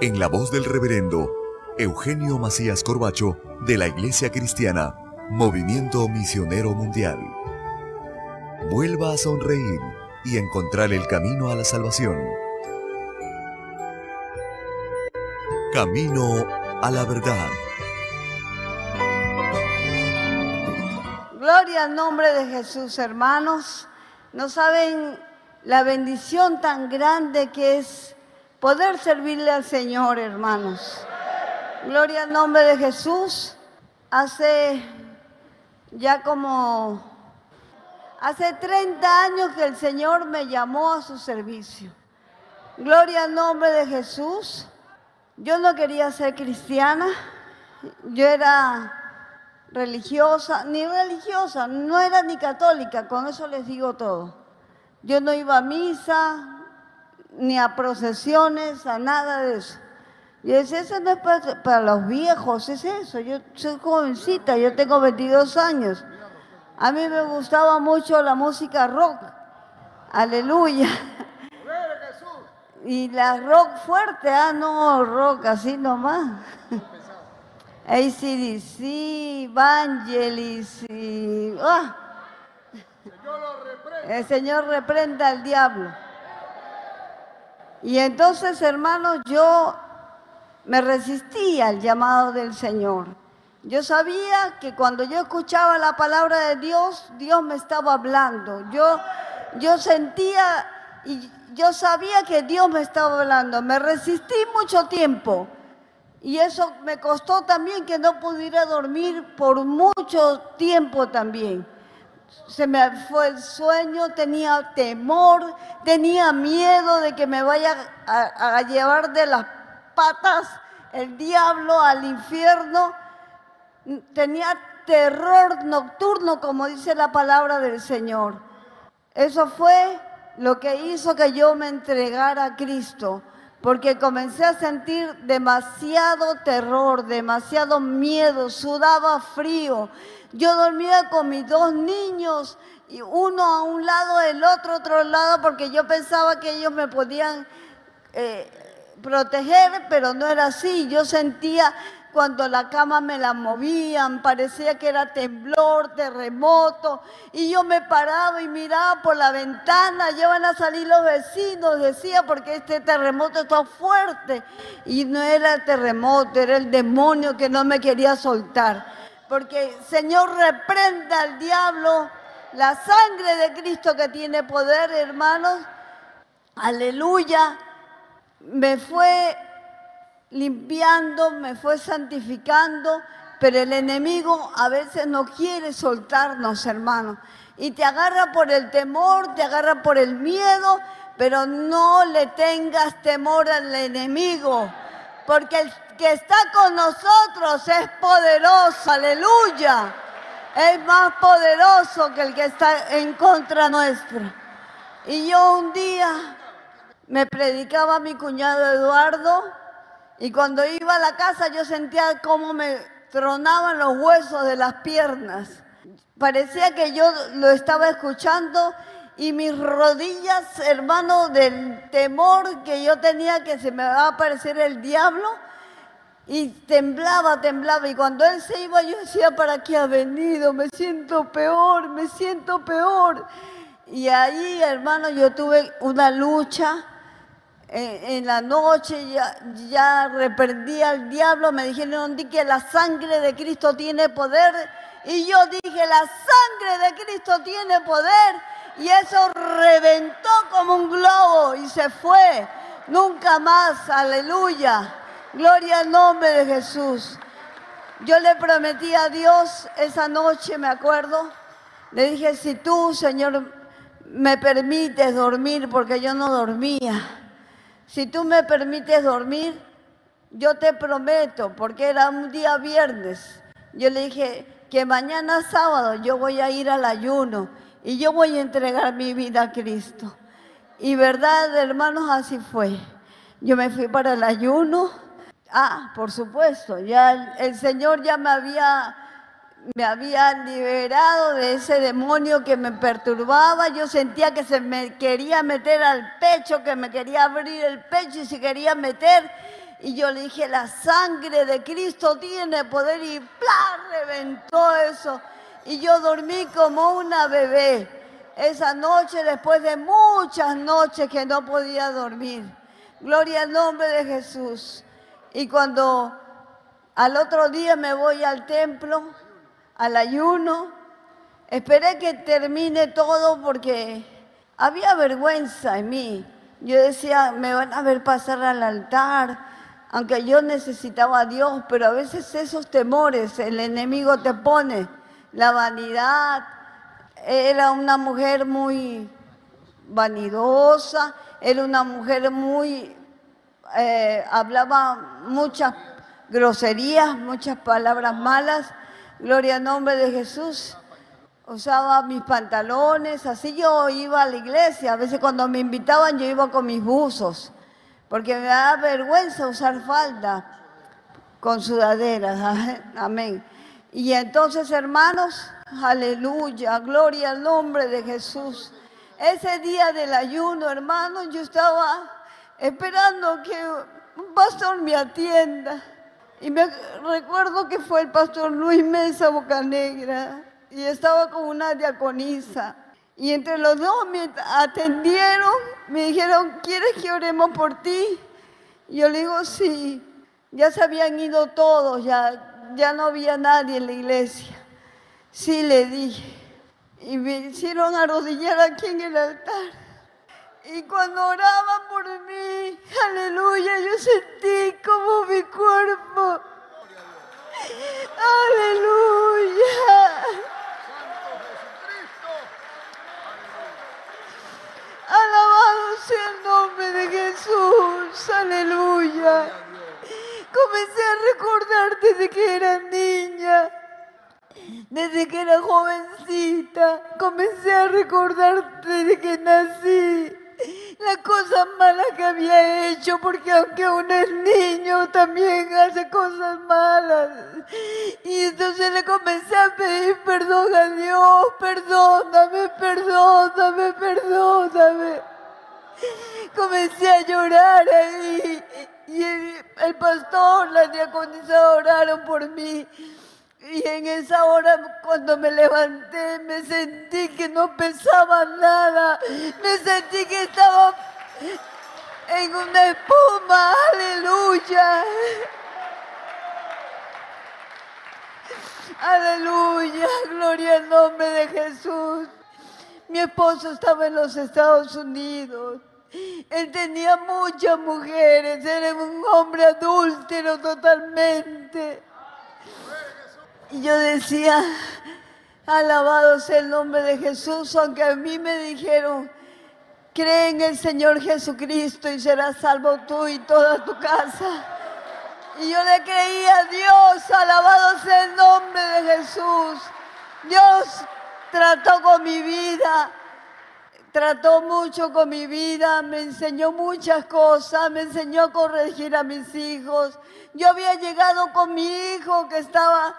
en la voz del reverendo Eugenio Macías Corbacho de la Iglesia Cristiana, Movimiento Misionero Mundial. Vuelva a sonreír y encontrar el camino a la salvación. Camino a la verdad. Gloria al nombre de Jesús, hermanos. No saben la bendición tan grande que es poder servirle al Señor, hermanos. Gloria al nombre de Jesús. Hace ya como, hace 30 años que el Señor me llamó a su servicio. Gloria al nombre de Jesús. Yo no quería ser cristiana, yo era religiosa, ni religiosa, no era ni católica, con eso les digo todo. Yo no iba a misa, ni a procesiones, a nada de eso. Y decía, eso no es para, los viejos, es eso. Yo soy jovencita, yo tengo 22 años. A mí me gustaba mucho la música rock. Aleluya. Y la rock fuerte, ah, no, rock así nomás. ACDC, Vangelis y... Ah. El Señor reprenda al diablo. Y entonces, hermanos, yo me resistía al llamado del Señor. Yo sabía que cuando yo escuchaba la palabra de Dios, Dios me estaba hablando. Yo, yo sentía y yo sabía que Dios me estaba hablando. Me resistí mucho tiempo. Y eso me costó también que no pudiera dormir por mucho tiempo también. Se me fue el sueño, tenía temor, tenía miedo de que me vaya a, llevar de las patas el diablo al infierno. Tenía terror nocturno, como dice la palabra del Señor. Eso fue lo que hizo que yo me entregara a Cristo, porque comencé a sentir demasiado terror, demasiado miedo, sudaba frío. Yo dormía con mis dos niños, y uno a un lado, el otro otro lado, porque yo pensaba que ellos me podían eh, proteger, pero no era así. Yo sentía cuando la cama me la movían, parecía que era temblor, terremoto, y yo me paraba y miraba por la ventana, ya a salir los vecinos, decía, porque este terremoto está fuerte, y no era el terremoto, era el demonio que no me quería soltar, porque Señor reprenda al diablo, la sangre de Cristo que tiene poder, hermanos, aleluya, me fue limpiando, me fue santificando, pero el enemigo a veces no quiere soltarnos, hermano. Y te agarra por el temor, te agarra por el miedo, pero no le tengas temor al enemigo, porque el que está con nosotros es poderoso, aleluya. Es más poderoso que el que está en contra nuestra. Y yo un día me predicaba mi cuñado Eduardo, y cuando iba a la casa yo sentía cómo me tronaban los huesos de las piernas. Parecía que yo lo estaba escuchando y mis rodillas, hermano, del temor que yo tenía que se me va a aparecer el diablo, y temblaba, temblaba. Y cuando él se iba, yo decía, ¿para qué ha venido? Me siento peor, me siento peor. Y ahí, hermano, yo tuve una lucha en, la noche ya, ya reprendí al diablo, me dijeron que la sangre de Cristo tiene poder y yo dije la sangre de Cristo tiene poder y eso reventó como un globo y se fue, nunca más, aleluya, gloria al nombre de Jesús. Yo le prometí a Dios esa noche, me acuerdo, le dije, si tú, Señor, me permites dormir, porque yo no dormía. Si tú me permites dormir, yo te prometo, porque era un día viernes, yo le dije que mañana sábado yo voy a ir al ayuno y yo voy a entregar mi vida a Cristo. Y verdad, hermanos, así fue. Yo me fui para el ayuno. Ah, por supuesto, ya el, Señor ya me había me había liberado de ese demonio que me perturbaba. Yo sentía que se me quería meter al pecho, que me quería abrir el pecho y se quería meter. Y yo le dije, la sangre de Cristo tiene poder y ¡plá! reventó eso. Y yo dormí como una bebé esa noche después de muchas noches que no podía dormir. Gloria al nombre de Jesús. Y cuando al otro día me voy al templo, al ayuno, esperé que termine todo porque había vergüenza en mí. Yo decía, me van a ver pasar al altar, aunque yo necesitaba a Dios, pero a veces esos temores el enemigo te pone, la vanidad. Era una mujer muy vanidosa, era una mujer muy, eh, hablaba muchas groserías, muchas palabras malas, gloria al nombre de Jesús. Usaba mis pantalones, así yo iba a la iglesia, a veces cuando me invitaban yo iba con mis buzos porque me da vergüenza usar falda con sudaderas. Amén. Y entonces, hermanos, aleluya, gloria al nombre de Jesús. Ese día del ayuno, hermanos, yo estaba esperando que un pastor me atienda. Y me recuerdo que fue el pastor Luis Mesa Bocanegra y estaba con una diaconisa. Y entre los dos me atendieron, me dijeron, ¿quieres que oremos por ti? Y yo le digo, sí, ya se habían ido todos, ya, ya no había nadie en la iglesia. Sí, le dije. Y me hicieron arrodillar aquí en el altar. Y cuando oraban por mí, aleluya, yo sentí como mi cuerpo. Aleluya. Alabado sea el nombre de Jesús. Aleluya. Comencé a recordar desde que era niña, desde que era jovencita. Comencé a recordar desde que nací las cosas malas que había hecho, porque aunque uno es niño, también hace cosas malas. Y entonces le comencé a pedir perdón a Dios, perdóname, perdóname, perdóname. Comencé a llorar ahí y el, pastor, la diaconisa oraron por mí. Y en esa hora, cuando me levanté, me sentí que no pesaba nada. Me sentí que estaba en una espuma. Aleluya. Aleluya. Gloria al nombre de Jesús. Mi esposo estaba en los Estados Unidos. Él tenía muchas mujeres. Era un hombre adúltero totalmente. Y yo decía, alabado sea el nombre de Jesús, aunque a mí me dijeron, cree en el Señor Jesucristo y serás salvo tú y toda tu casa. Y yo le creía a Dios, alabado sea el nombre de Jesús. Dios trató con mi vida, trató mucho con mi vida, me enseñó muchas cosas, me enseñó a corregir a mis hijos. Yo había llegado con mi hijo que estaba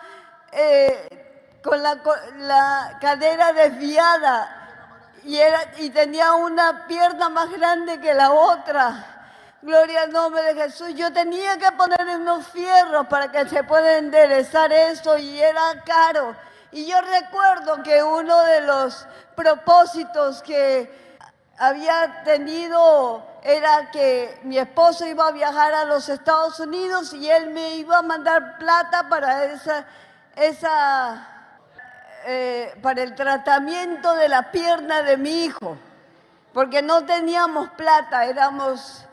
eh, con la, cadera desviada y, y tenía una pierna más grande que la otra. Gloria al nombre de Jesús. Yo tenía que poner unos fierros para que se pueda enderezar eso y era caro. Y yo recuerdo que uno de los propósitos que había tenido era que mi esposo iba a viajar a los Estados Unidos y él me iba a mandar plata para esa, esa eh, para el tratamiento de la pierna de mi hijo, porque no teníamos plata, éramos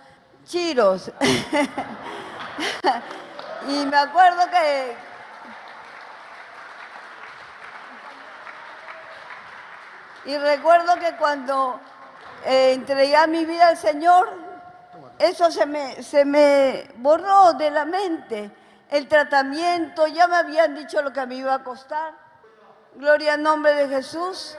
chiros. y me acuerdo que, y recuerdo que cuando eh, entregué mi vida al Señor, eso se me, se me borró de la mente. El tratamiento, ya me habían dicho lo que me iba a costar. Gloria al nombre de Jesús.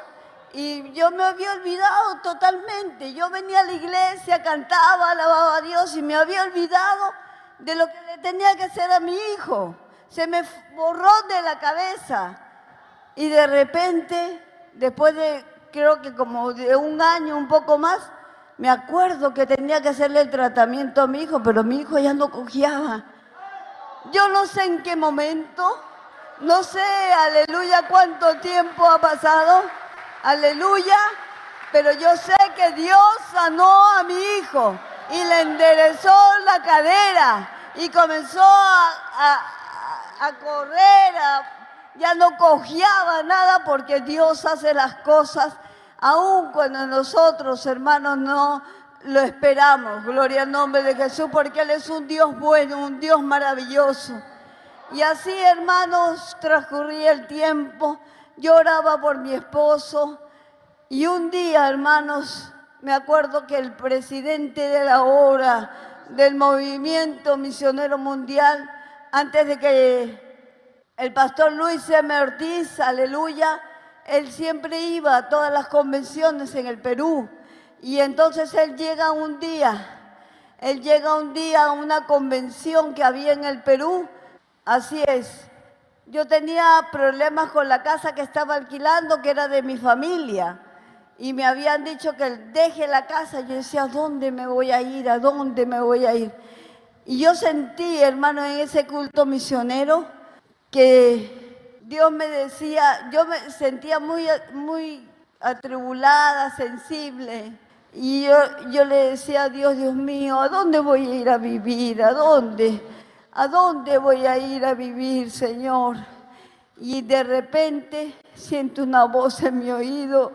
Y yo me había olvidado totalmente. Yo venía a la iglesia, cantaba, alababa a Dios y me había olvidado de lo que le tenía que hacer a mi hijo. Se me borró de la cabeza. Y de repente, después de creo que como de un año, un poco más, me acuerdo que tenía que hacerle el tratamiento a mi hijo, pero mi hijo ya no cojeaba. Yo no sé en qué momento, no sé, aleluya, cuánto tiempo ha pasado, aleluya, pero yo sé que Dios sanó a mi hijo y le enderezó la cadera y comenzó a, a correr, ya no cojeaba nada porque Dios hace las cosas aun cuando nosotros, hermanos, no lo esperamos. Gloria al nombre de Jesús, porque Él es un Dios bueno, un Dios maravilloso. Y así, hermanos, transcurría el tiempo, lloraba por mi esposo. Y un día, hermanos, me acuerdo que el presidente de la hora del movimiento misionero mundial, antes de que el pastor Luis M. Ortiz, aleluya, él siempre iba a todas las convenciones en el Perú. Y entonces él llega un día, él llega un día a una convención que había en el Perú. Así es. Yo tenía problemas con la casa que estaba alquilando, que era de mi familia. Y me habían dicho que deje la casa. Yo decía, ¿a dónde me voy a ir? ¿A dónde me voy a ir? Y yo sentí, hermano, en ese culto misionero, que Dios me decía, yo me sentía muy, muy atribulada, sensible. Y yo, yo le decía a Dios, Dios mío, ¿a dónde voy a ir a vivir? ¿A dónde? ¿A dónde voy a ir a vivir, Señor? Y de repente siento una voz en mi oído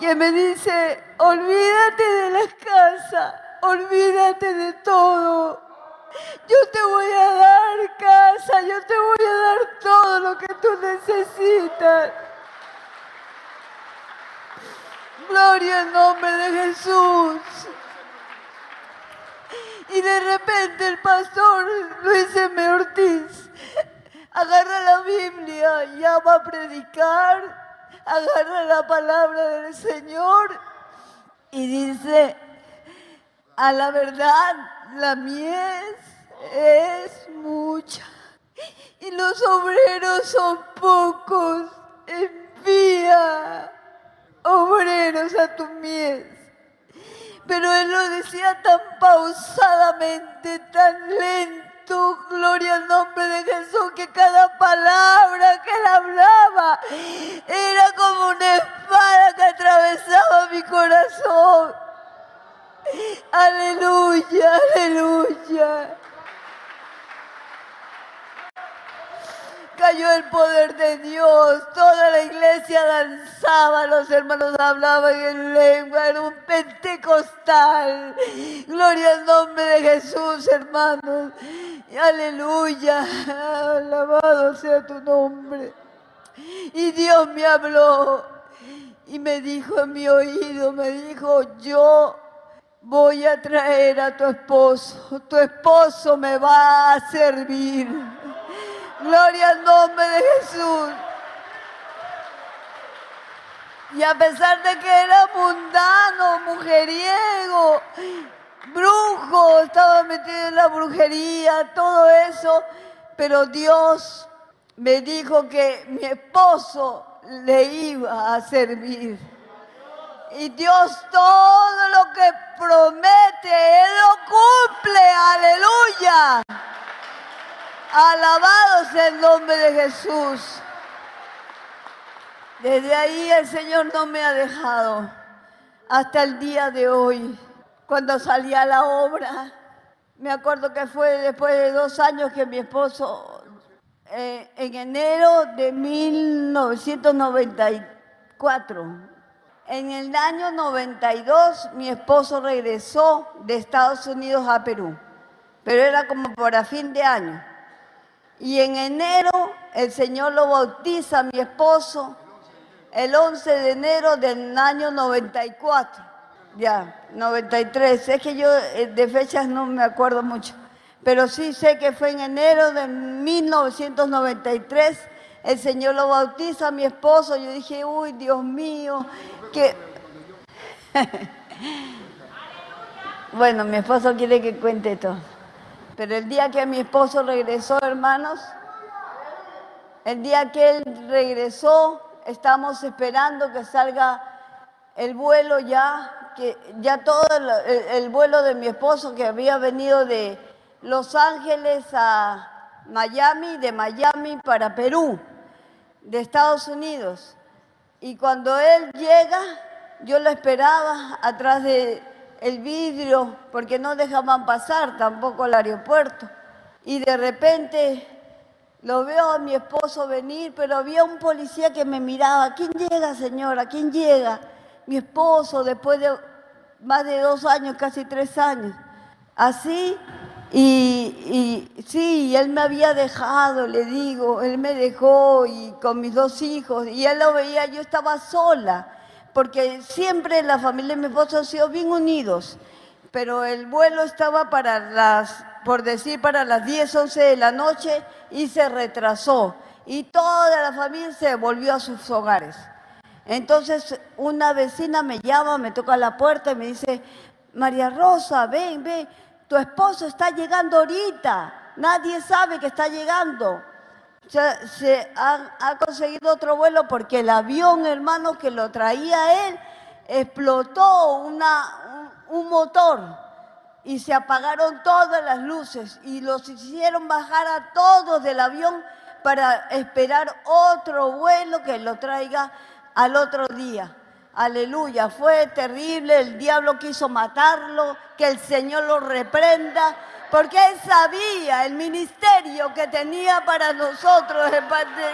que me dice, olvídate de la casa, olvídate de todo yo te voy a dar casa, yo te voy a dar todo lo que tú necesitas. Gloria al nombre de Jesús. Y de repente el pastor Luis M. Ortiz agarra la Biblia, ya va a predicar, agarra la palabra del Señor y dice, a la verdad, la mies es mucha y los obreros son pocos. Envía obreros a tu mies. Pero él lo decía tan pausadamente, tan lento, gloria al nombre de Jesús, que cada palabra que él hablaba era como una espada que atravesaba mi corazón. Aleluya, aleluya. Cayó el poder de Dios, toda la iglesia danzaba, los hermanos hablaban en lengua, era un pentecostal. Gloria al nombre de Jesús, hermanos. aleluya, alabado sea tu nombre. Y Dios me habló y me dijo en mi oído, me dijo, yo voy a traer a tu esposo, tu esposo me va a servir. Gloria al nombre de Jesús. Y a pesar de que era mundano, mujeriego, brujo, estaba metido en la brujería, todo eso, pero Dios me dijo que mi esposo le iba a servir. Y Dios todo lo que promete, Él lo cumple. Aleluya. Alabado sea el nombre de Jesús. Desde ahí el Señor no me ha dejado hasta el día de hoy. Cuando salí a la obra, me acuerdo que fue después de dos años que mi esposo, eh, en enero de 1994, en el año 92 mi esposo regresó de Estados Unidos a Perú, pero era como para fin de año. Y en enero el Señor lo bautiza a mi esposo el 11 de enero del año 94. Ya, 93. Es que yo eh, de fechas no me acuerdo mucho. Pero sí sé que fue en enero de 1993. El Señor lo bautiza a mi esposo. Yo dije, uy, Dios mío, bueno, mi esposo quiere que cuente todo. Pero el día que mi esposo regresó, hermanos, el día que él regresó, estamos esperando que salga el vuelo ya, que ya todo el, vuelo de mi esposo que había venido de Los Ángeles a Miami, de Miami para Perú, de Estados Unidos. Y cuando él llega, yo lo esperaba atrás de el vidrio porque no dejaban pasar tampoco al aeropuerto. Y de repente lo veo a mi esposo venir, pero había un policía que me miraba. ¿Quién llega, señora? ¿Quién llega? Mi esposo, después de más de dos años, casi tres años. Así, y, sí, él me había dejado, le digo, él me dejó y con mis dos hijos, y él lo veía, yo estaba sola porque siempre la familia de mi esposo han sido bien unidos, pero el vuelo estaba para las, por decir, para las 10, 11 de la noche y se retrasó y toda la familia se volvió a sus hogares. Entonces una vecina me llama, me toca la puerta y me dice, María Rosa, ven, ven, tu esposo está llegando ahorita, nadie sabe que está llegando se ha, conseguido otro vuelo porque el avión, hermano, que lo traía él, explotó un, motor y se apagaron todas las luces y los hicieron bajar a todos del avión para esperar otro vuelo que lo traiga al otro día. Aleluya, fue terrible, el diablo quiso matarlo, que el Señor lo reprenda, porque él sabía el ministerio que tenía para nosotros,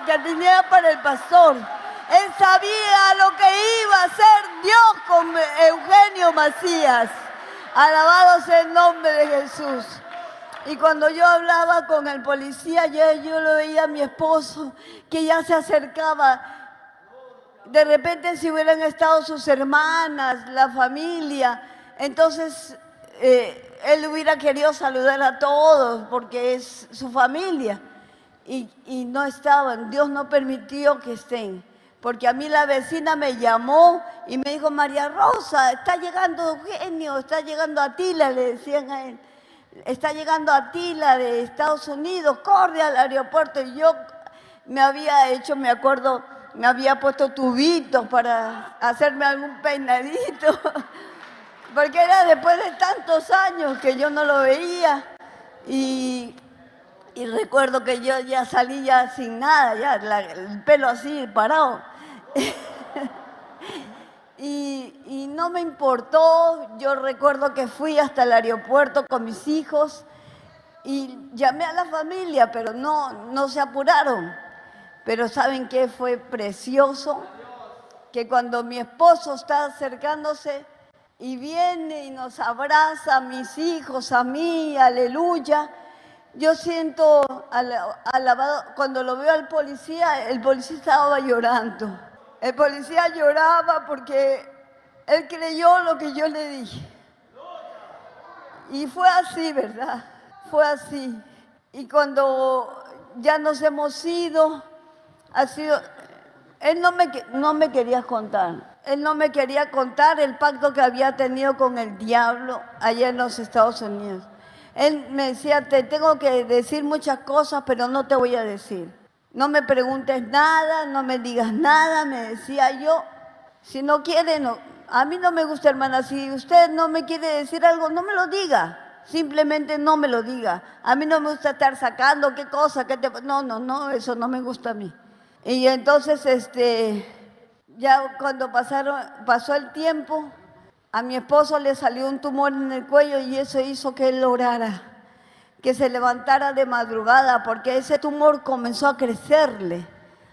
que tenía para el pastor. Él sabía lo que iba a hacer Dios con Eugenio Macías. Alabado sea el nombre de Jesús. Y cuando yo hablaba con el policía, yo, yo lo veía a mi esposo que ya se acercaba. De repente si hubieran estado sus hermanas, la familia, entonces eh, él hubiera querido saludar a todos porque es su familia. Y, no estaban, Dios no permitió que estén. Porque a mí la vecina me llamó y me dijo, María Rosa, está llegando Eugenio, está llegando Atila, le decían a él. Está llegando Atila de Estados Unidos, corre al aeropuerto. Y yo me había hecho, me acuerdo, me había puesto tubitos para hacerme algún peinadito. porque era después de tantos años que yo no lo veía y, recuerdo que yo ya salí ya sin nada, ya el pelo así parado. y, y no me importó, yo recuerdo que fui hasta el aeropuerto con mis hijos y llamé a la familia, pero no, no se apuraron. Pero ¿saben qué fue precioso? Que cuando mi esposo estaba acercándose, y viene y nos abraza a mis hijos, a mí, aleluya. Yo siento, alabado, cuando lo veo al policía, el policía estaba llorando. El policía lloraba porque él creyó lo que yo le dije. Y fue así, ¿verdad? Fue así. Y cuando ya nos hemos ido, ha sido, él no me, no me quería contar. Él no me quería contar el pacto que había tenido con el diablo allá en los Estados Unidos. Él me decía, te tengo que decir muchas cosas, pero no te voy a decir. No me preguntes nada, no me digas nada, me decía yo. Si no quiere, no. A mí no me gusta, hermana. Si usted no me quiere decir algo, no me lo diga. Simplemente no me lo diga. A mí no me gusta estar sacando qué cosa, qué te... No, no, no, eso no me gusta a mí. Y entonces, este, ya cuando pasaron, pasó el tiempo, a mi esposo le salió un tumor en el cuello y eso hizo que él orara, que se levantara de madrugada, porque ese tumor comenzó a crecerle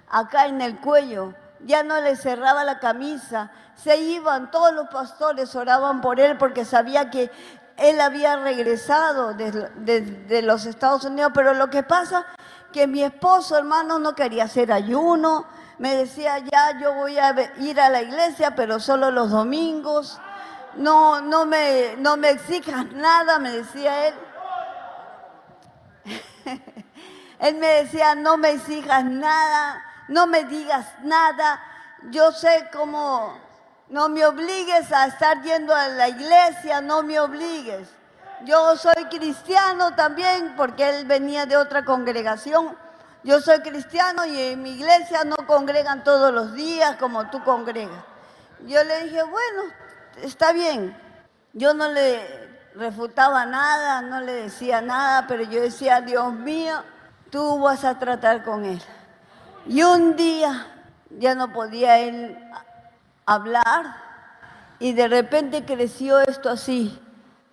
acá en el cuello. Ya no le cerraba la camisa, se iban, todos los pastores oraban por él porque sabía que él había regresado de los Estados Unidos, pero lo que pasa que mi esposo, hermano, no quería hacer ayuno, me decía, ya yo voy a ir a la iglesia, pero solo los domingos. no, no, me, no me exijas nada, me decía él. él me decía, no me exijas nada, no me digas nada. Yo sé cómo, no me obligues a estar yendo a la iglesia, no me obligues. Yo soy cristiano también porque él venía de otra congregación. Yo soy cristiano y en mi iglesia no congregan todos los días como tú congregas. Yo le dije, bueno, está bien. Yo no le refutaba nada, no le decía nada, pero yo decía, Dios mío, tú vas a tratar con él. Y un día ya no podía él hablar y de repente creció esto así,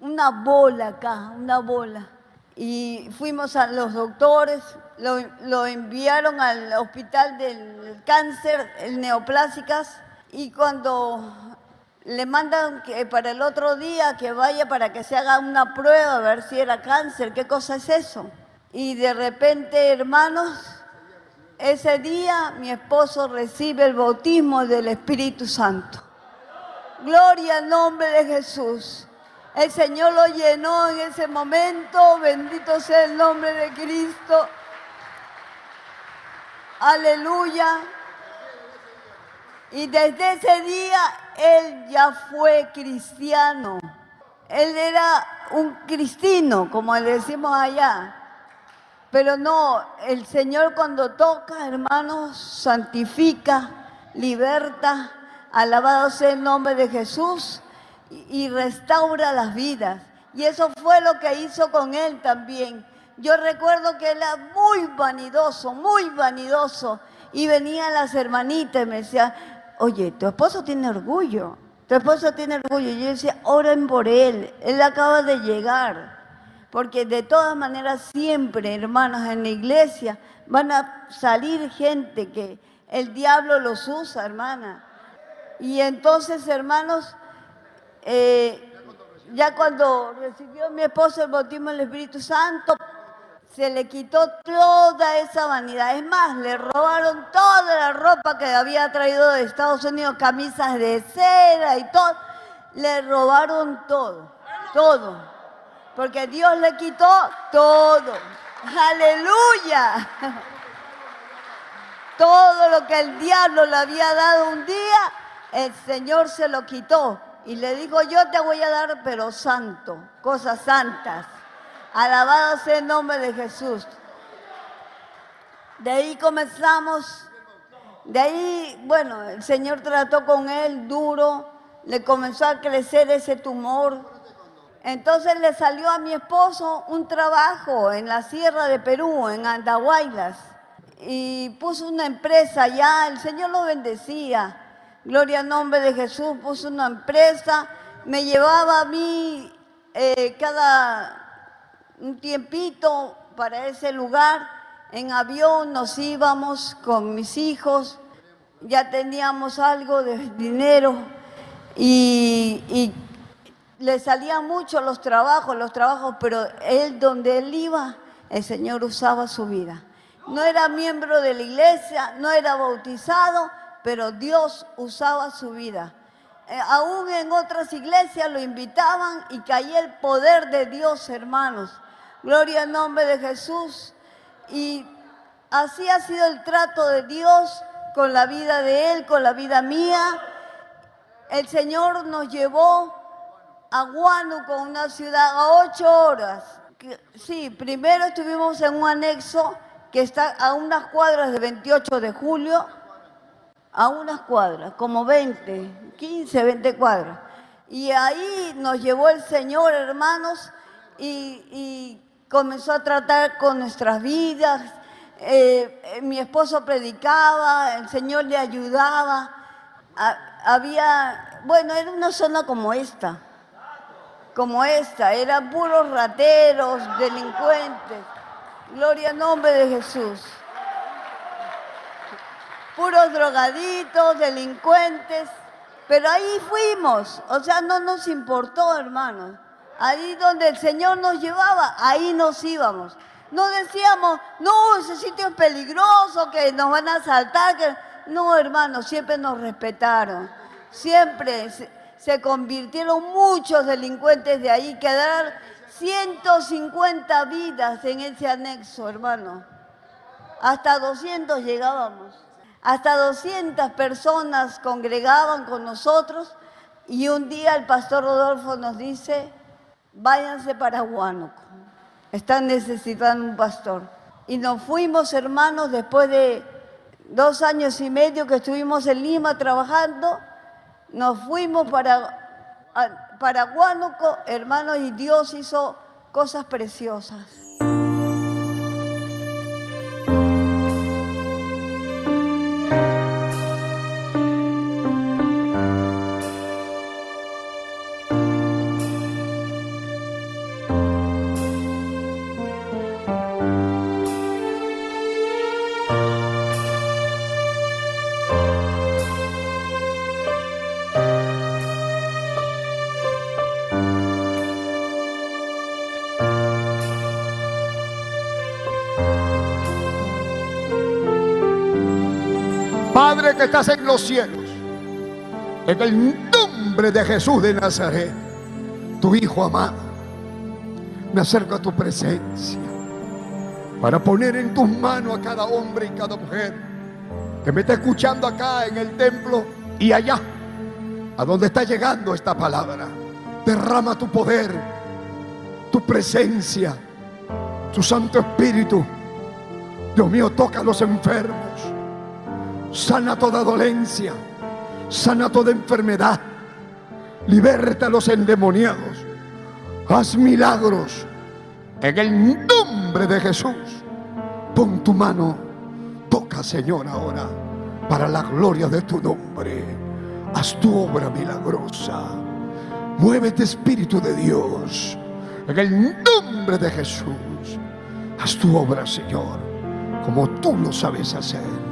una bola acá, una bola. Y fuimos a los doctores, lo, enviaron al hospital del cáncer, el neoplásicas, y cuando le mandan que para el otro día que vaya para que se haga una prueba a ver si era cáncer, qué cosa es eso. Y de repente, hermanos, ese día mi esposo recibe el bautismo del Espíritu Santo. Gloria al nombre de Jesús. El Señor lo llenó en ese momento. Bendito sea el nombre de Cristo. Aleluya. Y desde ese día él ya fue cristiano. Él era un cristino, como le decimos allá. Pero no, el Señor cuando toca, hermanos, santifica, liberta, alabado sea el nombre de Jesús y restaura las vidas. Y eso fue lo que hizo con él también. Yo recuerdo que él era muy vanidoso, muy vanidoso. Y venían las hermanitas y me decían, oye, tu esposo tiene orgullo, tu esposo tiene orgullo. Y yo decía, oren por él, él acaba de llegar. Porque de todas maneras siempre, hermanos, en la iglesia van a salir gente que el diablo los usa, hermana. Y entonces, hermanos, eh, ya cuando recibió mi esposo el bautismo del Espíritu Santo, se le quitó toda esa vanidad. Es más, le robaron toda la ropa que había traído de Estados Unidos, camisas de seda y todo. Le robaron todo, todo. Porque Dios le quitó todo. Aleluya. Todo lo que el diablo le había dado un día, el Señor se lo quitó. Y le dijo, yo te voy a dar, pero santo, cosas santas. Alabado sea el nombre de Jesús. De ahí comenzamos, de ahí, bueno, el Señor trató con él duro, le comenzó a crecer ese tumor. Entonces le salió a mi esposo un trabajo en la Sierra de Perú, en Andahuaylas, y puso una empresa allá, el Señor lo bendecía. Gloria al nombre de Jesús, puso una empresa, me llevaba a mí eh, cada un tiempito para ese lugar. En avión nos íbamos con mis hijos, ya teníamos algo de dinero y, le salían mucho los trabajos, los trabajos, pero él donde él iba, el Señor usaba su vida. No era miembro de la iglesia, no era bautizado, pero Dios usaba su vida. Eh, aún en otras iglesias lo invitaban y caía el poder de Dios, hermanos. Gloria al nombre de Jesús. Y así ha sido el trato de Dios con la vida de Él, con la vida mía. El Señor nos llevó a Huánuco, una ciudad, a ocho horas. Sí, primero estuvimos en un anexo que está a unas cuadras de 28 de julio, a unas cuadras, como 20, 15, 20 cuadras. Y ahí nos llevó el Señor, hermanos, y comenzó a tratar con nuestras vidas. Eh, mi esposo predicaba, el Señor le ayudaba. había, bueno, era una zona como esta, como esta, eran puros rateros, delincuentes. Gloria al nombre de Jesús. Puros drogaditos, delincuentes. Pero ahí fuimos, o sea, no nos importó, hermanos. Ahí donde el Señor nos llevaba, ahí nos íbamos. No decíamos, no, ese sitio es peligroso, que nos van a asaltar. No, hermanos, siempre nos respetaron. Siempre, se convirtieron muchos delincuentes de ahí, quedaron 150 vidas en ese anexo, hermano. Hasta 200 llegábamos. Hasta 200 personas congregaban con nosotros y un día el pastor Rodolfo nos dice, váyanse para Huánuco, están necesitando un pastor. Y nos fuimos, hermanos, después de dos años y medio que estuvimos en Lima trabajando, nos fuimos para, para Huánuco, hermanos, y Dios hizo cosas preciosas. Que estás en los cielos, en el nombre de Jesús de Nazaret, tu Hijo amado, me acerco a tu presencia para poner en tus manos a cada hombre y cada mujer que me está escuchando acá en el templo y allá, a donde está llegando esta palabra. Derrama tu poder, tu presencia, tu Santo Espíritu. Dios mío, toca a los enfermos sana toda dolencia, sana toda enfermedad, liberta a los endemoniados, haz milagros en el nombre de Jesús. Pon tu mano, toca Señor ahora, para la gloria de tu nombre. Haz tu obra milagrosa. Muévete Espíritu de Dios, en el nombre de Jesús. Haz tu obra, Señor, como tú lo sabes hacer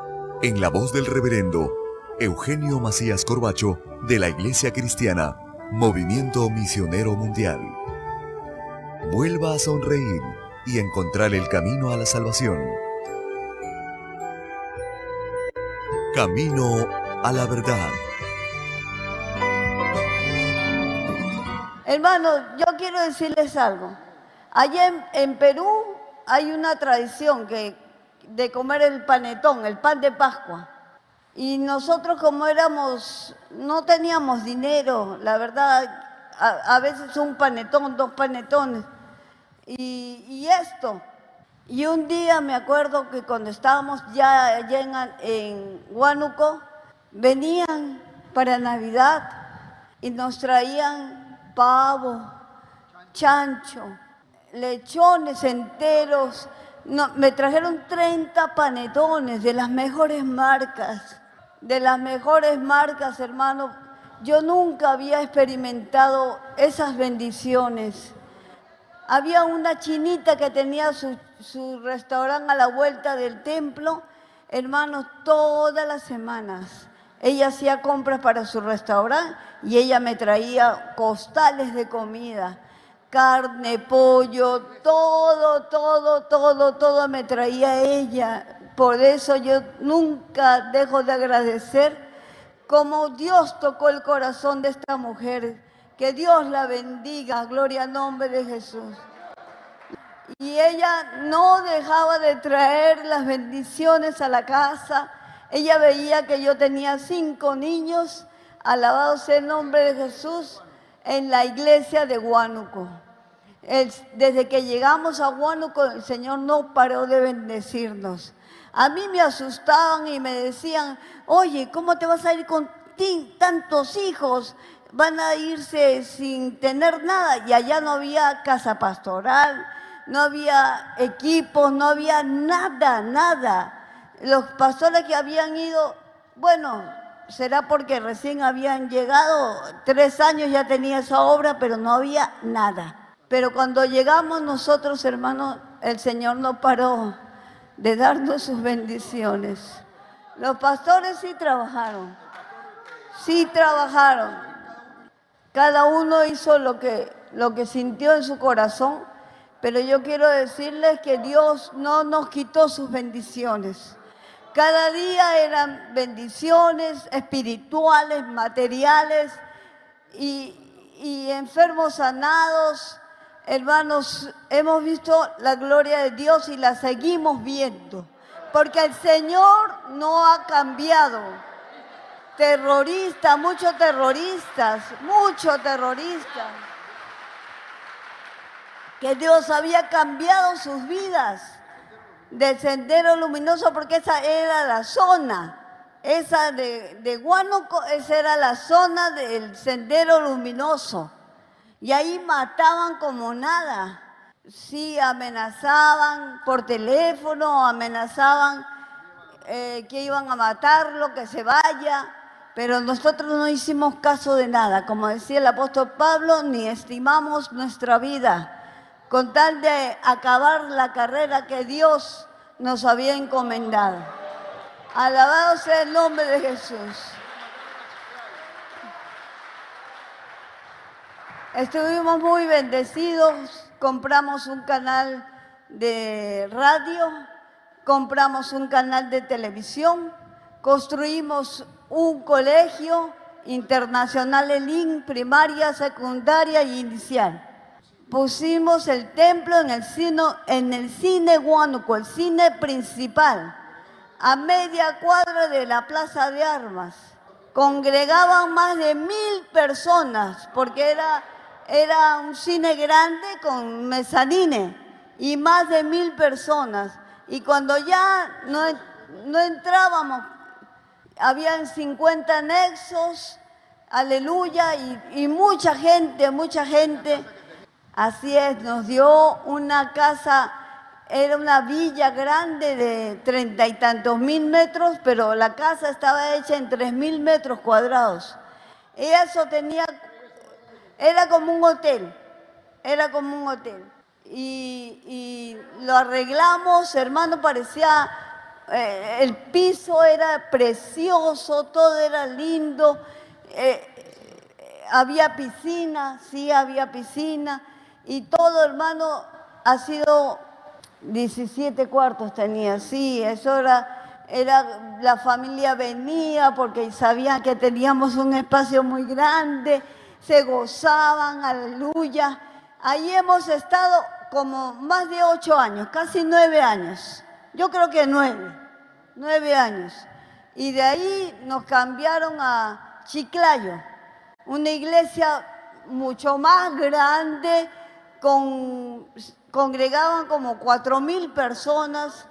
en la voz del reverendo Eugenio Macías Corbacho de la Iglesia Cristiana, Movimiento Misionero Mundial. vuelva a sonreír y encontrar el camino a la salvación. Camino a la verdad. Hermano, yo quiero decirles algo. Allá en, en Perú hay una tradición que, de comer el panetón, el pan de Pascua. Y nosotros como éramos, no teníamos dinero, la verdad, a, veces un panetón, dos panetones. Y, esto. Y un día me acuerdo que cuando estábamos ya allá en, en Huánuco, venían para Navidad y nos traían pavo, chancho, lechones enteros. No, me trajeron 30 panetones de las mejores marcas, de las mejores marcas, hermano. Yo nunca había experimentado esas bendiciones. Había una chinita que tenía su, su restaurante a la vuelta del templo, hermanos, todas las semanas. Ella hacía compras para su restaurante y ella me traía costales de comida carne, pollo, todo, todo, todo, todo me traía ella. Por eso yo nunca dejo de agradecer cómo Dios tocó el corazón de esta mujer. Que Dios la bendiga, gloria al nombre de Jesús. Y ella no dejaba de traer las bendiciones a la casa. Ella veía que yo tenía cinco niños, alabado sea el nombre de Jesús en la iglesia de Huánuco. Desde que llegamos a Huánuco, el Señor no paró de bendecirnos. A mí me asustaban y me decían, oye, ¿cómo te vas a ir con tantos hijos? Van a irse sin tener nada. Y allá no había casa pastoral, no había equipos, no había nada, nada. Los pastores que habían ido, bueno, será porque recién habían llegado, tres años ya tenía esa obra, pero no había nada. Pero cuando llegamos nosotros, hermanos, el Señor no paró de darnos sus bendiciones. Los pastores sí trabajaron, sí trabajaron. Cada uno hizo lo que, lo que sintió en su corazón, pero yo quiero decirles que Dios no nos quitó sus bendiciones. Cada día eran bendiciones espirituales, materiales y, enfermos sanados. Hermanos, hemos visto la gloria de Dios y la seguimos viendo, porque el Señor no ha cambiado. Terroristas, muchos terroristas, muchos terroristas, que Dios había cambiado sus vidas del sendero luminoso porque esa era la zona. Esa de, de Huánuco, esa era la zona del sendero luminoso. Y ahí mataban como nada. Sí, amenazaban por teléfono, amenazaban eh, que iban a matarlo, que se vaya. Pero nosotros no hicimos caso de nada. Como decía el apóstol Pablo, ni estimamos nuestra vida con tal de acabar la carrera que Dios nos había encomendado. Alabado sea el nombre de Jesús. Estuvimos muy bendecidos, compramos un canal de radio, compramos un canal de televisión, construimos un colegio internacional en link, primaria, secundaria y inicial pusimos el templo en el, cine, en el cine Huánuco, el cine principal, a media cuadra de la Plaza de Armas. Congregaban más de mil personas, porque era, era un cine grande con mezanine y más de mil personas. Y cuando ya no, no entrábamos, habían 50 anexos, aleluya, y, y mucha gente, mucha gente Así es, nos dio una casa, era una villa grande de treinta y tantos mil metros, pero la casa estaba hecha en tres mil metros cuadrados. Y eso tenía, era como un hotel, era como un hotel. Y, lo arreglamos, hermano, parecía, eh, el piso era precioso, todo era lindo. Eh, había piscina, sí había piscina y todo, hermano, ha sido 17 cuartos tenía, sí, eso era, era, la familia venía porque sabían que teníamos un espacio muy grande, se gozaban, aleluya. Ahí hemos estado como más de ocho años, casi nueve años. Yo creo que nueve, nueve años. Y de ahí nos cambiaron a Chiclayo, una iglesia mucho más grande, con, congregaban como cuatro mil personas.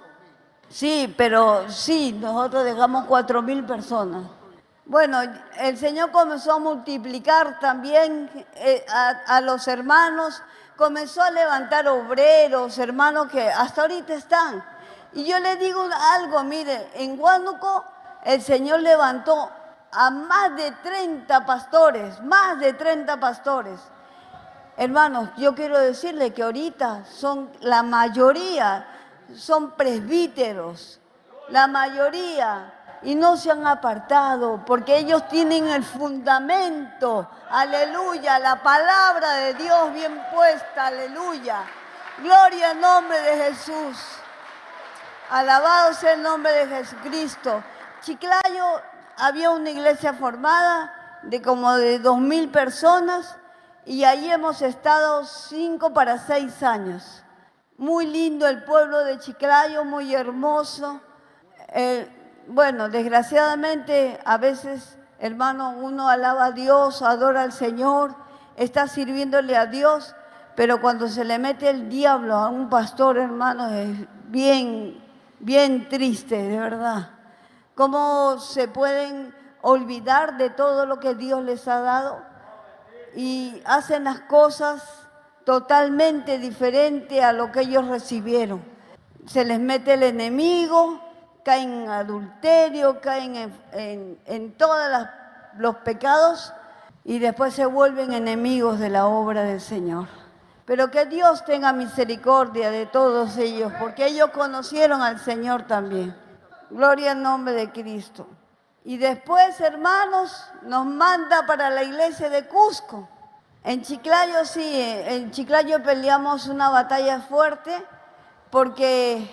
Sí, pero sí, nosotros dejamos cuatro mil personas. Bueno, el Señor comenzó a multiplicar también eh, a, los hermanos, comenzó a levantar obreros, hermanos que hasta ahorita están. Y yo le digo algo, mire, en Huánuco el Señor levantó a más de 30 pastores, más de 30 pastores. Hermanos, yo quiero decirle que ahorita son la mayoría, son presbíteros, la mayoría, y no se han apartado, porque ellos tienen el fundamento, aleluya, la palabra de Dios bien puesta, aleluya. Gloria al nombre de Jesús. Alabado sea el nombre de Jesucristo. Chiclayo había una iglesia formada de como de dos mil personas y ahí hemos estado cinco para seis años. Muy lindo el pueblo de Chiclayo, muy hermoso. Eh, bueno, desgraciadamente a veces, hermano, uno alaba a Dios, adora al Señor, está sirviéndole a Dios, pero cuando se le mete el diablo a un pastor, hermano, es bien, bien triste, de verdad. ¿Cómo se pueden olvidar de todo lo que Dios les ha dado? Y hacen las cosas totalmente diferentes a lo que ellos recibieron. Se les mete el enemigo, caen en adulterio, caen en, todos los pecados y después se vuelven enemigos de la obra del Señor. Pero que Dios tenga misericordia de todos ellos, porque ellos conocieron al Señor también. Gloria al nombre de Cristo. Y después, hermanos, nos manda para la iglesia de Cusco. En Chiclayo sí, en Chiclayo peleamos una batalla fuerte porque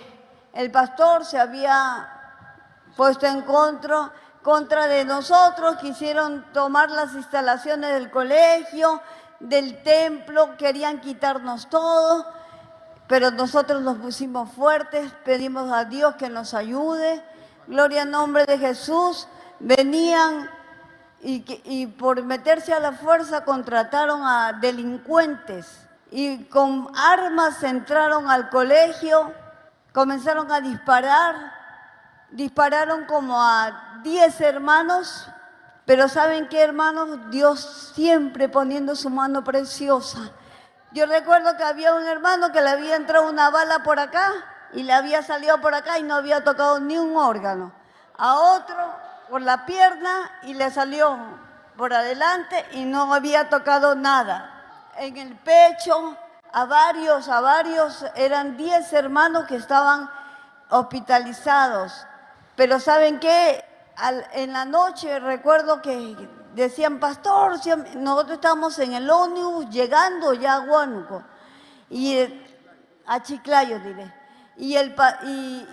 el pastor se había puesto en contra, de nosotros, quisieron tomar las instalaciones del colegio, del templo, querían quitarnos todo pero nosotros nos pusimos fuertes, pedimos a Dios que nos ayude. Gloria al nombre de Jesús. Venían y, por meterse a la fuerza contrataron a delincuentes y con armas entraron al colegio, comenzaron a disparar, dispararon como a 10 hermanos, pero ¿saben qué hermanos? Dios siempre poniendo su mano preciosa yo recuerdo que había un hermano que le había entrado una bala por acá y le había salido por acá y no había tocado ni un órgano. A otro por la pierna y le salió por adelante y no había tocado nada. En el pecho, a varios, a varios, eran 10 hermanos que estaban hospitalizados. Pero ¿saben qué? en la noche recuerdo que decían, pastor, nosotros estamos en el ómnibus llegando ya a Huánuco, y, a Chiclayo diré. Y el,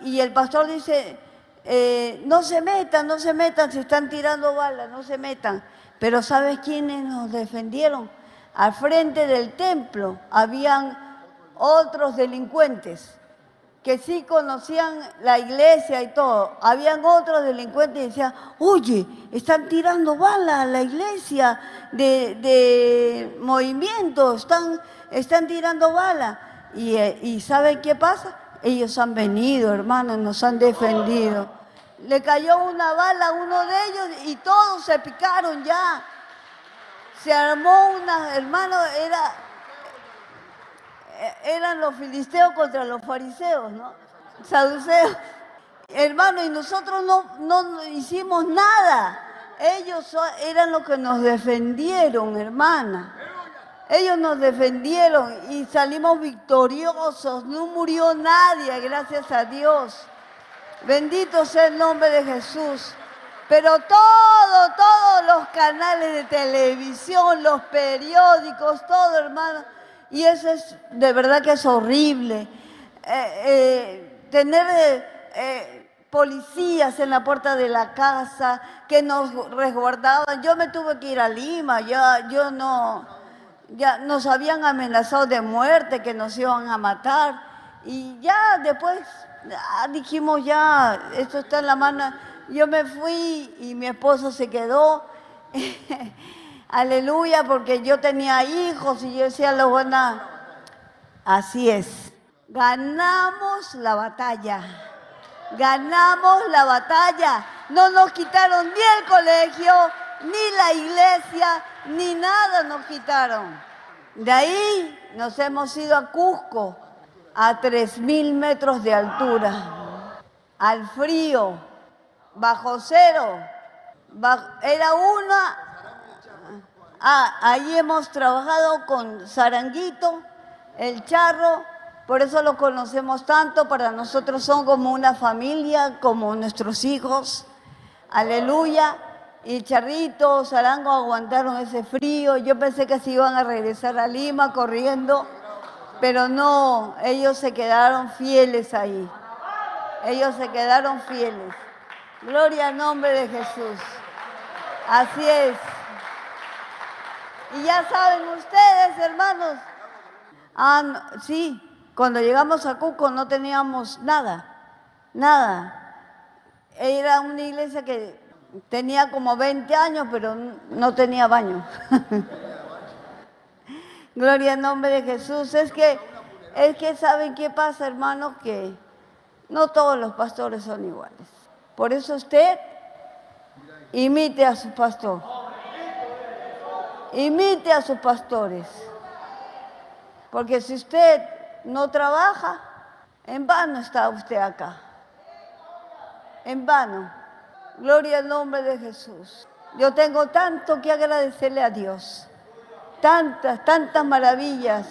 y, el pastor dice, eh, no se metan, no se metan, se están tirando balas, no se metan. Pero ¿sabes quiénes nos defendieron? Al frente del templo habían otros delincuentes que sí conocían la iglesia y todo. Habían otros delincuentes que decían, oye, están tirando balas a la iglesia de, movimiento, están, están tirando balas. Y, eh, y ¿saben qué pasa? Ellos han venido, hermanos, nos han defendido. Le cayó una bala a uno de ellos y todos se picaron ya. Se armó una, hermano, era, eran los filisteos contra los fariseos, ¿no? Saduceos. Hermano, y nosotros no, no hicimos nada. Ellos eran los que nos defendieron, hermana. Ellos nos defendieron y salimos victoriosos. No murió nadie, gracias a Dios. Bendito sea el nombre de Jesús. Pero todo, todos los canales de televisión, los periódicos, todo, hermano, Y eso es, de verdad que es horrible. Eh, eh, tener eh, policías en la puerta de la casa que nos resguardaban. Yo me tuve que ir a Lima, ya, yo no, ya nos habían amenazado de muerte, que nos iban a matar. Y ya después dijimos, ya, esto está en la mano. Yo me fui y mi esposo se quedó. Aleluya, porque yo tenía hijos y yo decía, lo buena, así es. Ganamos la batalla. Ganamos la batalla. No nos quitaron ni el colegio, ni la iglesia, ni nada nos quitaron. De ahí nos hemos ido a Cusco, a 3.000 metros de altura, al frío, bajo cero. era una... Ah, ahí hemos trabajado con Saranguito, el charro, por eso lo conocemos tanto, para nosotros son como una familia, como nuestros hijos. Aleluya. Y Charrito, Sarango aguantaron ese frío. Yo pensé que se iban a regresar a Lima corriendo, pero no, ellos se quedaron fieles ahí. Ellos se quedaron fieles. Gloria al nombre de Jesús. Así es. Y ya saben ustedes, hermanos. Sí, cuando llegamos a Cuco no teníamos nada, nada. Era una iglesia que tenía como 20 años, pero no tenía baño. Gloria al nombre de Jesús. Es que, es que saben qué pasa, hermanos, que no todos los pastores son iguales. Por eso usted imite a su pastor. Imite a sus pastores. Porque si usted no trabaja, en vano está usted acá. En vano. Gloria al nombre de Jesús. Yo tengo tanto que agradecerle a Dios. Tantas, tantas maravillas.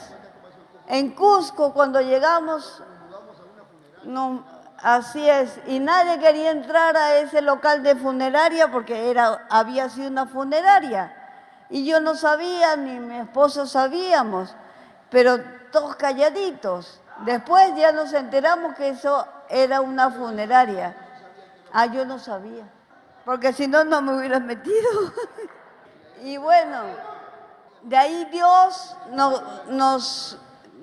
En Cusco, cuando llegamos, no, así es, y nadie quería entrar a ese local de funeraria porque era, había sido una funeraria. Y yo no sabía, ni mi esposo sabíamos, pero todos calladitos. Después ya nos enteramos que eso era una funeraria. Ah, yo no sabía, porque si no, no me hubieran metido. y bueno, de ahí Dios nos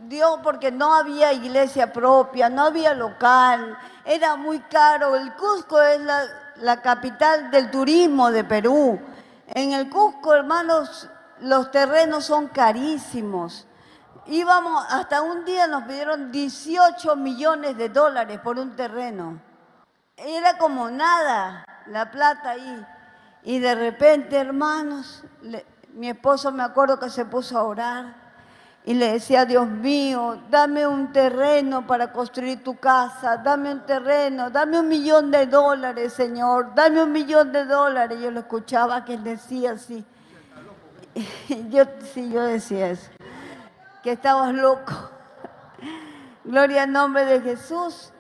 dio, porque no había iglesia propia, no había local, era muy caro. El Cusco es la, la capital del turismo de Perú. En el Cusco, hermanos, los terrenos son carísimos íbamos, hasta un día nos pidieron 18 millones de dólares por un terreno. Era como nada la plata ahí. Y de repente, hermanos, mi esposo me acuerdo que se puso a orar y le decía, Dios mío, dame un terreno para construir tu casa, dame un terreno, dame un millón de dólares, Señor, dame un millón de dólares. Yo lo escuchaba que él decía así. Yo, sí, yo decía eso que estabas loco. Gloria al nombre de Jesús.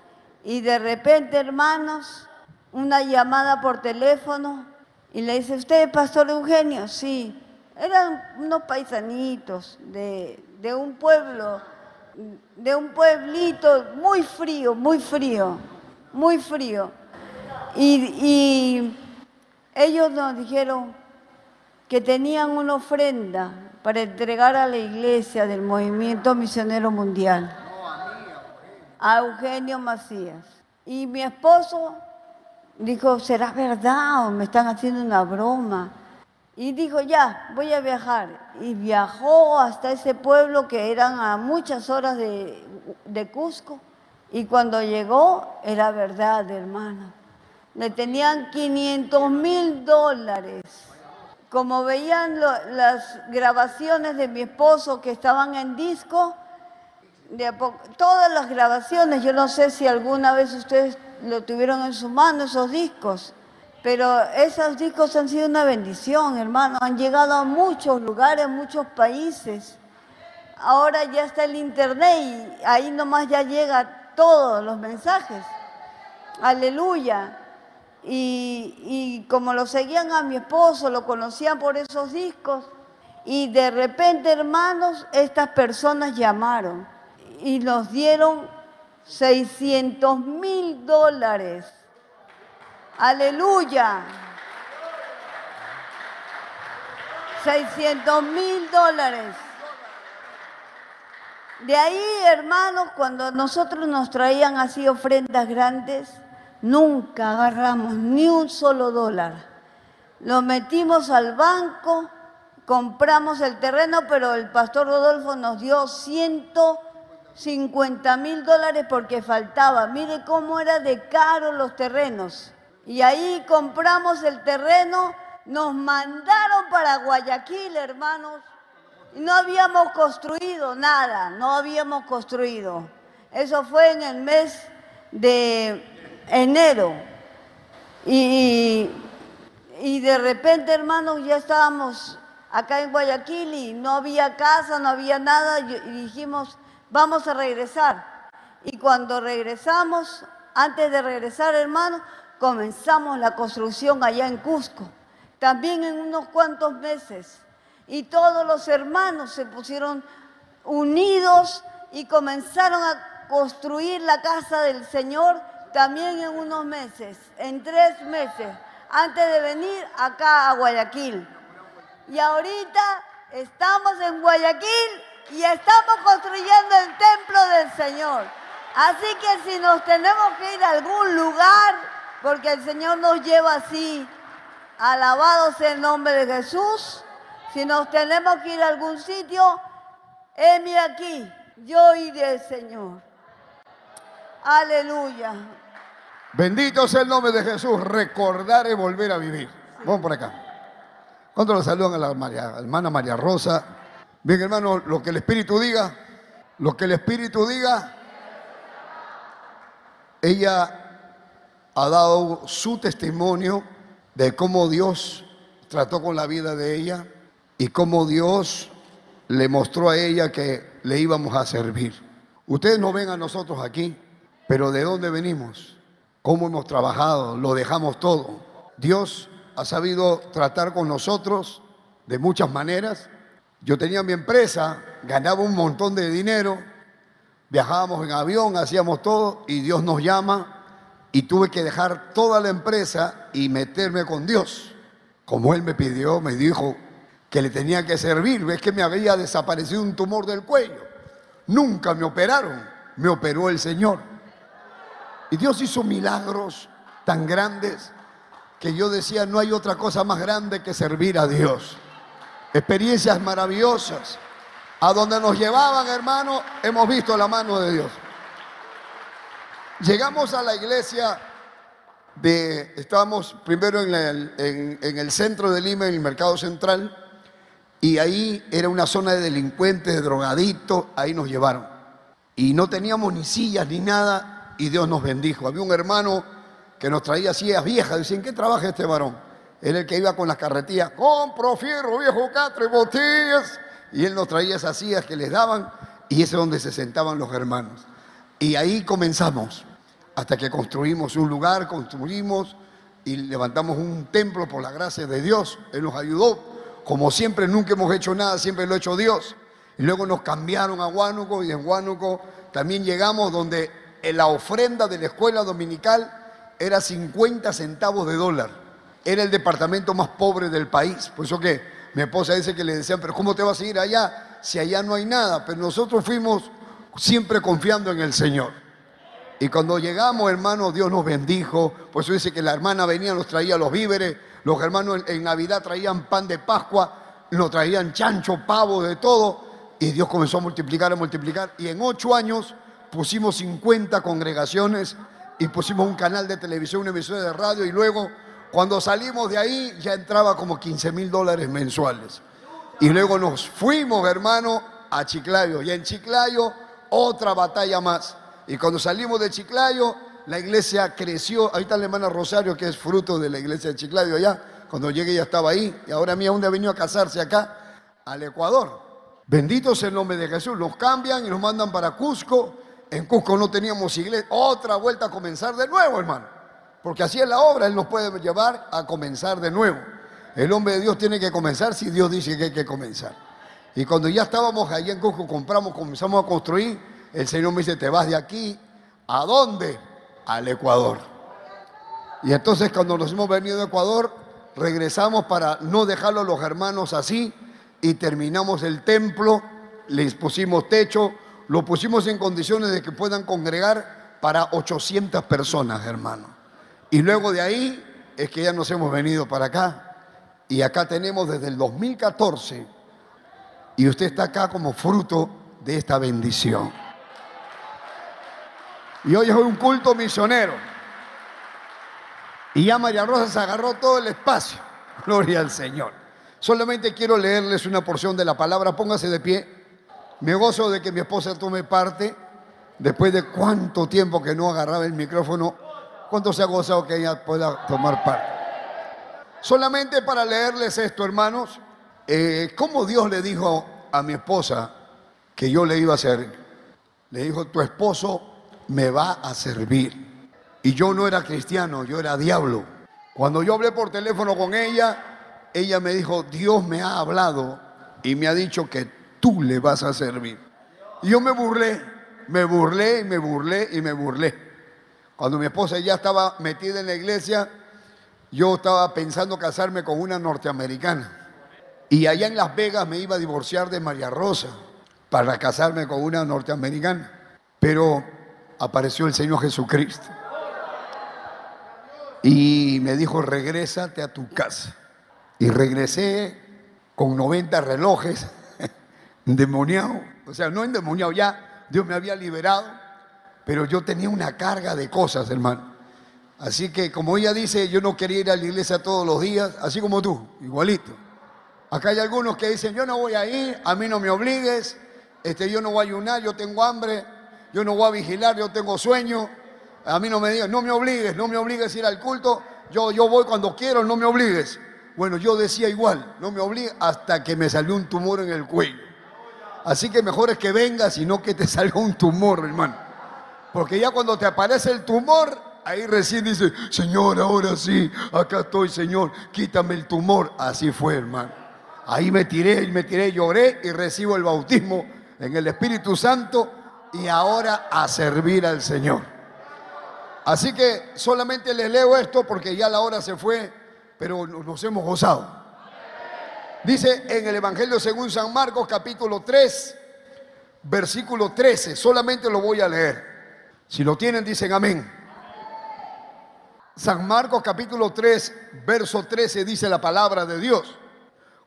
Y de repente, hermanos, una llamada por teléfono y le dice, ¿usted es Pastor Eugenio? Sí. Eran unos paisanitos de, de un pueblo, de un pueblito muy frío, muy frío, muy frío. Y, y ellos nos dijeron que tenían una ofrenda para entregar a la iglesia del movimiento misionero mundial, a Eugenio Macías. Y mi esposo dijo, ¿será verdad o me están haciendo una broma? Y dijo, ya, voy a viajar. Y viajó hasta ese pueblo que eran a muchas horas de, de Cusco. Y cuando llegó, era verdad, hermano. Le tenían 500 mil dólares como veían las grabaciones de mi esposo que estaban en disco, todas las grabaciones, yo no sé si alguna vez ustedes lo tuvieron en su mano, esos discos, pero esos discos han sido una bendición, hermano, han llegado a muchos lugares, muchos países. Ahora ya está el internet y ahí nomás ya llega todos los mensajes. Aleluya. Y, como lo seguían a mi esposo, lo conocían por esos discos, Y de repente, hermanos, estas personas llamaron y nos dieron 600 mil dólares. Aleluya. 600 mil dólares. De ahí, hermanos, cuando nosotros nos traían así ofrendas grandes, nunca agarramos ni un solo dólar. Lo metimos al banco, compramos el terreno, pero el pastor Rodolfo nos dio 150 mil dólares porque faltaba. Mire cómo era de caro los terrenos. Y ahí compramos el terreno, nos mandaron para Guayaquil, hermanos, no habíamos construido nada, no habíamos construido. Eso fue en el mes de enero. Y, y de repente, hermanos, ya estábamos acá en Guayaquil y no había casa, no había nada. Y dijimos, vamos a regresar. Y cuando regresamos, antes de regresar, hermanos, comenzamos la construcción allá en Cusco. También en unos cuantos meses y todos los hermanos se pusieron unidos y comenzaron a construir la casa del Señor también en unos meses, en tres meses, antes de venir acá a Guayaquil. Y ahorita estamos en Guayaquil y estamos construyendo el templo del Señor. Así que si nos tenemos que ir a algún lugar, porque el Señor nos lleva así, alabado sea el nombre de Jesús, si nos tenemos que ir a algún sitio, heme aquí, yo iré, Señor. Aleluya. Bendito sea el nombre de Jesús. Recordar y volver a vivir. Vamos por acá. ¿Cuánto le saludan a la hermana María Rosa? Bien, hermano, lo que el Espíritu diga, lo que el Espíritu diga, ella ha dado su testimonio de cómo Dios trató con la vida de ella y cómo Dios le mostró a ella que le íbamos a servir. Ustedes no ven a nosotros aquí, pero ¿de dónde venimos? ¿Cómo hemos trabajado? Lo dejamos todo. Dios ha sabido tratar con nosotros de muchas maneras. Yo tenía mi empresa, ganaba un montón de dinero, viajábamos en avión, hacíamos todo y Dios nos llama y tuve que dejar toda la empresa y meterme con Dios. Como Él me pidió, me dijo, que le tenía que servir. Ves que me había desaparecido un tumor del cuello. Nunca me operaron, me operó el Señor. Y Dios hizo milagros tan grandes que yo decía, no hay otra cosa más grande que servir a Dios. Experiencias maravillosas. A donde nos llevaban, hermano, hemos visto la mano de Dios. Llegamos a la iglesia de, estábamos primero en el, en el centro de Lima, en el mercado central, y ahí era una zona de delincuentes, de drogadictos, ahí nos llevaron. Y no teníamos ni sillas ni nada y Dios nos bendijo. Había un hermano que nos traía sillas viejas. Dicen, ¿qué trabaja este varón? Era el que iba con las carretillas, compro fierro, viejo catre, botellas. Y él nos traía esas sillas que les daban y ese es donde se sentaban los hermanos. Y ahí comenzamos, hasta que construimos un lugar, construimos y levantamos un templo por la gracia de Dios. Él nos ayudó como siempre nunca hemos hecho nada, siempre lo ha hecho Dios. Y luego nos cambiaron a Huánuco y en Huánuco también llegamos donde la ofrenda de la escuela dominical era 50 centavos de dólar. Era el departamento más pobre del país. Por eso que mi esposa dice que le decían, pero ¿cómo te vas a ir allá si allá no hay nada? Pero nosotros fuimos siempre confiando en el Señor. Y cuando llegamos, hermano, Dios nos bendijo. Por eso dice que la hermana venía, nos traía los víveres los hermanos en Navidad traían pan de Pascua, nos traían chancho, pavo, de todo. Y Dios comenzó a multiplicar, a multiplicar. Y en ocho años pusimos 50 congregaciones y pusimos un canal de televisión, una emisora de radio. Y luego, cuando salimos de ahí, ya entraba como 15 mil dólares mensuales. Y luego nos fuimos, hermano, a Chiclayo. Y en Chiclayo, otra batalla más. Y cuando salimos de Chiclayo, la iglesia creció. Ahí está la hermana Rosario, que es fruto de la iglesia de Chiclayo allá. Cuando llegué ya estaba ahí. Y ahora mía, ¿dónde ha venido a casarse acá? Al Ecuador. Bendito sea el nombre de Jesús. Nos cambian y nos mandan para Cusco. En Cusco no teníamos iglesia. Otra vuelta a comenzar de nuevo, hermano. Porque así es la obra. Él nos puede llevar a comenzar de nuevo. el hombre de Dios tiene que comenzar si Dios dice que hay que comenzar. Y cuando ya estábamos allí en Cusco, compramos, comenzamos a construir, el Señor me dice, te vas de aquí, ¿a dónde? Al Ecuador. Y entonces cuando nos hemos venido de Ecuador, regresamos para no dejarlo a los hermanos así y terminamos el templo, les pusimos techo, lo pusimos en condiciones de que puedan congregar para 800 personas, hermano. Y luego de ahí es que ya nos hemos venido para acá. Y acá tenemos desde el 2014. Y usted está acá como fruto de esta bendición. Y hoy es un culto misionero. Y ya María Rosa se agarró todo el espacio. Gloria al Señor. Solamente quiero leerles una porción de la palabra. Póngase de pie. Me gozo de que mi esposa tome parte. Después de cuánto tiempo que no agarraba el micrófono, ¿cuánto se ha gozado que ella pueda tomar parte? Solamente para leerles esto, hermanos, eh, cómo Dios le dijo a mi esposa que yo le iba a servir. Le dijo, tu esposo me va a servir. Y yo no era cristiano, yo era diablo. Cuando yo hablé por teléfono con ella, ella me dijo, Dios me ha hablado y me ha dicho que tú le vas a servir. Y yo me burlé, me burlé y me burlé y me burlé. Cuando mi esposa ya estaba metida en la iglesia, yo estaba pensando casarme con una norteamericana. Y allá en Las Vegas me iba a divorciar de María Rosa para casarme con una norteamericana. Pero apareció el Señor Jesucristo. Y me dijo, regrésate a tu casa. Y regresé con 90 relojes, endemoniado. O sea, no endemoniado ya, Dios me había liberado, pero yo tenía una carga de cosas, hermano. Así que como ella dice, yo no quería ir a la iglesia todos los días, así como tú, igualito. Acá hay algunos que dicen, yo no voy a ir, a mí no me obligues, este, yo no voy a ayunar, yo tengo hambre, yo no voy a vigilar, yo tengo sueño. A mí no me digas, no me obligues, no me obligues a ir al culto, yo, yo voy cuando quiero, no me obligues. Bueno, yo decía igual, no me obligues hasta que me salió un tumor en el cuello. Así que mejor es que vengas y no que te salga un tumor, hermano. Porque ya cuando te aparece el tumor, ahí recién dice, Señor, ahora sí, acá estoy, Señor, quítame el tumor. Así fue, hermano. Ahí me tiré, me tiré, lloré y recibo el bautismo en el Espíritu Santo y ahora a servir al Señor. Así que solamente les leo esto porque ya la hora se fue, pero nos hemos gozado. Dice en el Evangelio según San Marcos capítulo 3, versículo 13, solamente lo voy a leer. Si lo tienen, dicen amén. San Marcos capítulo 3, verso 13 dice la palabra de Dios.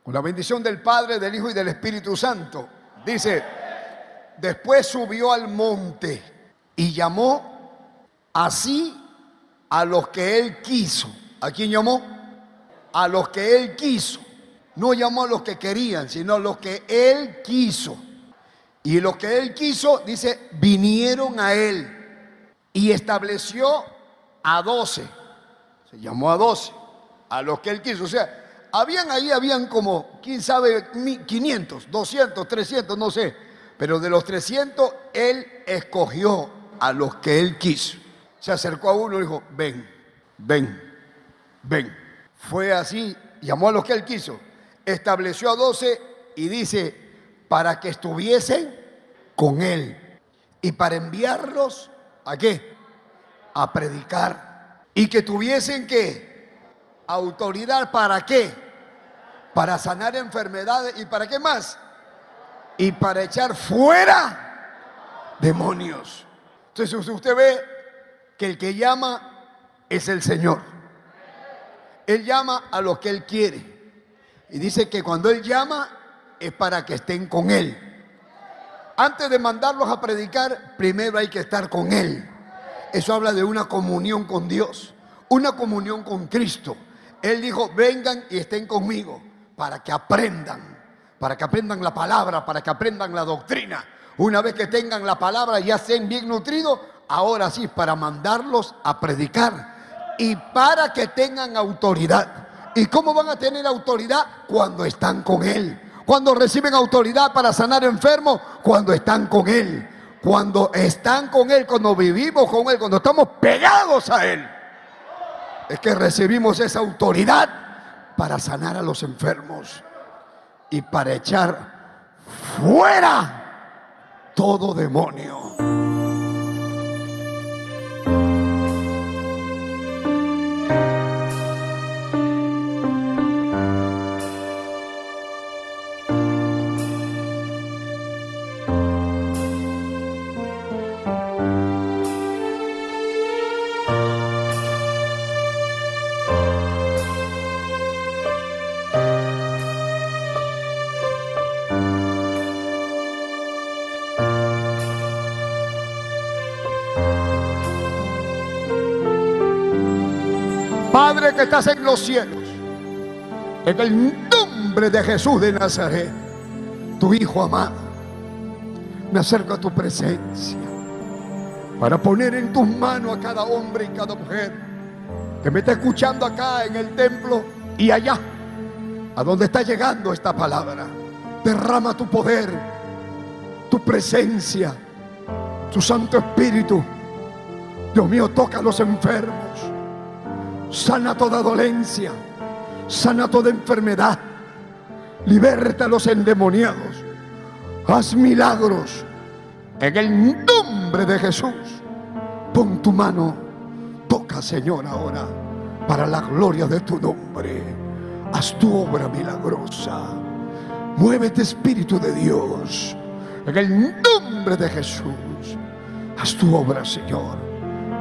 Con la bendición del Padre, del Hijo y del Espíritu Santo. Dice, después subió al monte y llamó así a los que él quiso. ¿A quién llamó? A los que él quiso. No llamó a los que querían, sino a los que él quiso. Y los que él quiso, dice, vinieron a él y estableció a doce. Se llamó a doce, a los que él quiso. O sea, habían ahí, habían como, quién sabe, 500, 200, 300, no sé pero de los 300, él escogió a los que él quiso. Se acercó a uno y dijo, ven, ven, ven. Fue así, llamó a los que él quiso. Estableció a 12 y dice, para que estuviesen con él. Y para enviarlos, ¿a qué? A predicar. Y que tuviesen qué? Autoridad para qué? Para sanar enfermedades. ¿Y para qué más? Y para echar fuera demonios. Entonces usted ve que el que llama es el Señor. Él llama a los que Él quiere. Y dice que cuando Él llama es para que estén con Él. Antes de mandarlos a predicar, primero hay que estar con Él. Eso habla de una comunión con Dios, una comunión con Cristo. Él dijo, vengan y estén conmigo para que aprendan para que aprendan la palabra, para que aprendan la doctrina. Una vez que tengan la palabra, ya estén bien nutridos, ahora sí, para mandarlos a predicar y para que tengan autoridad. ¿Y cómo van a tener autoridad? Cuando están con Él. Cuando reciben autoridad para sanar enfermos, cuando están con Él. Cuando están con Él, cuando vivimos con Él, cuando estamos pegados a Él. Es que recibimos esa autoridad para sanar a los enfermos y para echar fuera todo demonio. En los cielos, en el nombre de Jesús de Nazaret, tu Hijo amado, me acerco a tu presencia para poner en tus manos a cada hombre y cada mujer que me está escuchando acá en el templo y allá, a donde está llegando esta palabra. Derrama tu poder, tu presencia, tu Santo Espíritu. Dios mío, toca a los enfermos sana toda dolencia, sana toda enfermedad, liberta a los endemoniados, haz milagros en el nombre de Jesús. Pon tu mano, toca Señor ahora, para la gloria de tu nombre. Haz tu obra milagrosa. Muévete Espíritu de Dios, en el nombre de Jesús. Haz tu obra, Señor,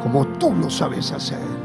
como tú lo sabes hacer